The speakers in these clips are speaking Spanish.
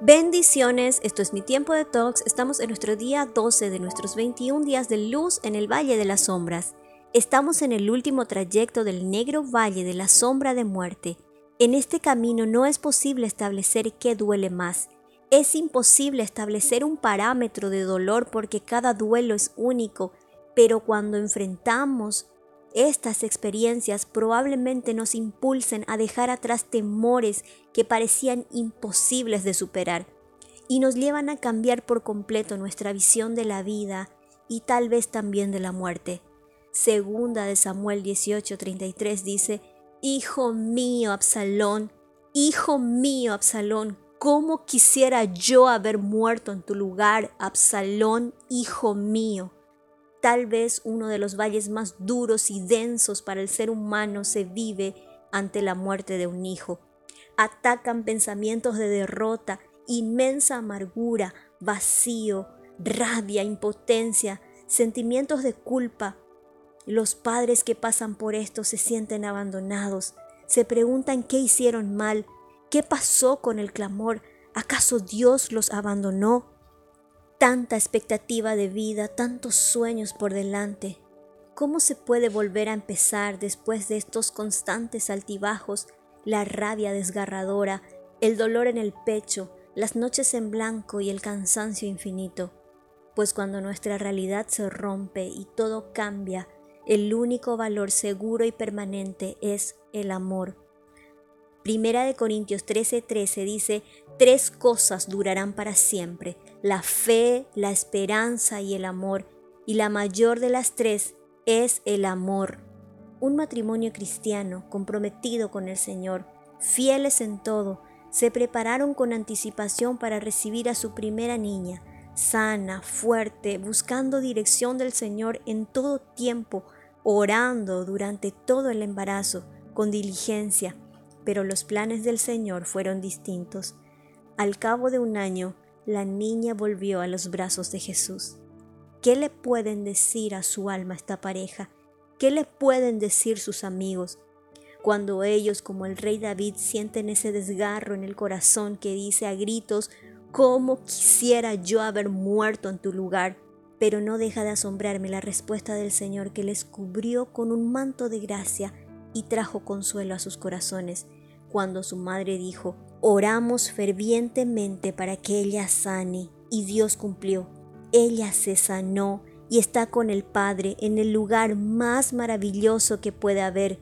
Bendiciones, esto es mi tiempo de talks. Estamos en nuestro día 12 de nuestros 21 días de luz en el Valle de las Sombras. Estamos en el último trayecto del negro Valle de la Sombra de Muerte. En este camino no es posible establecer qué duele más. Es imposible establecer un parámetro de dolor porque cada duelo es único, pero cuando enfrentamos estas experiencias probablemente nos impulsen a dejar atrás temores que parecían imposibles de superar y nos llevan a cambiar por completo nuestra visión de la vida y tal vez también de la muerte. Segunda de Samuel 18:33 dice, Hijo mío, Absalón, hijo mío, Absalón, ¿cómo quisiera yo haber muerto en tu lugar, Absalón, hijo mío? Tal vez uno de los valles más duros y densos para el ser humano se vive ante la muerte de un hijo. Atacan pensamientos de derrota, inmensa amargura, vacío, rabia, impotencia, sentimientos de culpa. Los padres que pasan por esto se sienten abandonados, se preguntan qué hicieron mal, qué pasó con el clamor, ¿acaso Dios los abandonó? Tanta expectativa de vida, tantos sueños por delante. ¿Cómo se puede volver a empezar después de estos constantes altibajos, la rabia desgarradora, el dolor en el pecho, las noches en blanco y el cansancio infinito? Pues cuando nuestra realidad se rompe y todo cambia, el único valor seguro y permanente es el amor. Primera de Corintios 13:13 dice, tres cosas durarán para siempre, la fe, la esperanza y el amor, y la mayor de las tres es el amor. Un matrimonio cristiano comprometido con el Señor, fieles en todo, se prepararon con anticipación para recibir a su primera niña, sana, fuerte, buscando dirección del Señor en todo tiempo, orando durante todo el embarazo, con diligencia, pero los planes del Señor fueron distintos. Al cabo de un año, la niña volvió a los brazos de Jesús. ¿Qué le pueden decir a su alma esta pareja? ¿Qué le pueden decir sus amigos? Cuando ellos, como el rey David, sienten ese desgarro en el corazón que dice a gritos, ¿cómo quisiera yo haber muerto en tu lugar? Pero no deja de asombrarme la respuesta del Señor que les cubrió con un manto de gracia y trajo consuelo a sus corazones. Cuando su madre dijo, Oramos fervientemente para que ella sane y Dios cumplió. Ella se sanó y está con el Padre en el lugar más maravilloso que puede haber,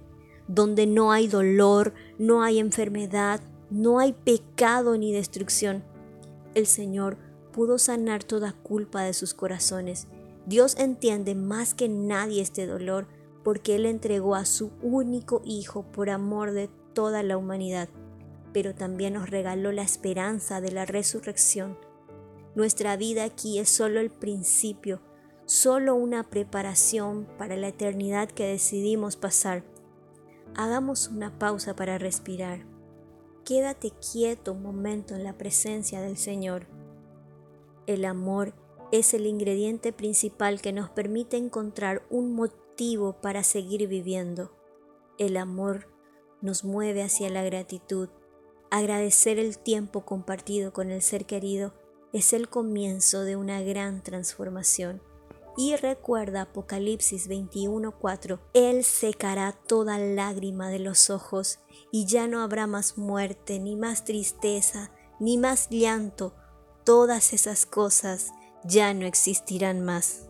donde no hay dolor, no hay enfermedad, no hay pecado ni destrucción. El Señor pudo sanar toda culpa de sus corazones. Dios entiende más que nadie este dolor porque Él entregó a su único Hijo por amor de toda la humanidad pero también nos regaló la esperanza de la resurrección. Nuestra vida aquí es solo el principio, solo una preparación para la eternidad que decidimos pasar. Hagamos una pausa para respirar. Quédate quieto un momento en la presencia del Señor. El amor es el ingrediente principal que nos permite encontrar un motivo para seguir viviendo. El amor nos mueve hacia la gratitud Agradecer el tiempo compartido con el ser querido es el comienzo de una gran transformación. Y recuerda Apocalipsis 21:4, Él secará toda lágrima de los ojos y ya no habrá más muerte, ni más tristeza, ni más llanto. Todas esas cosas ya no existirán más.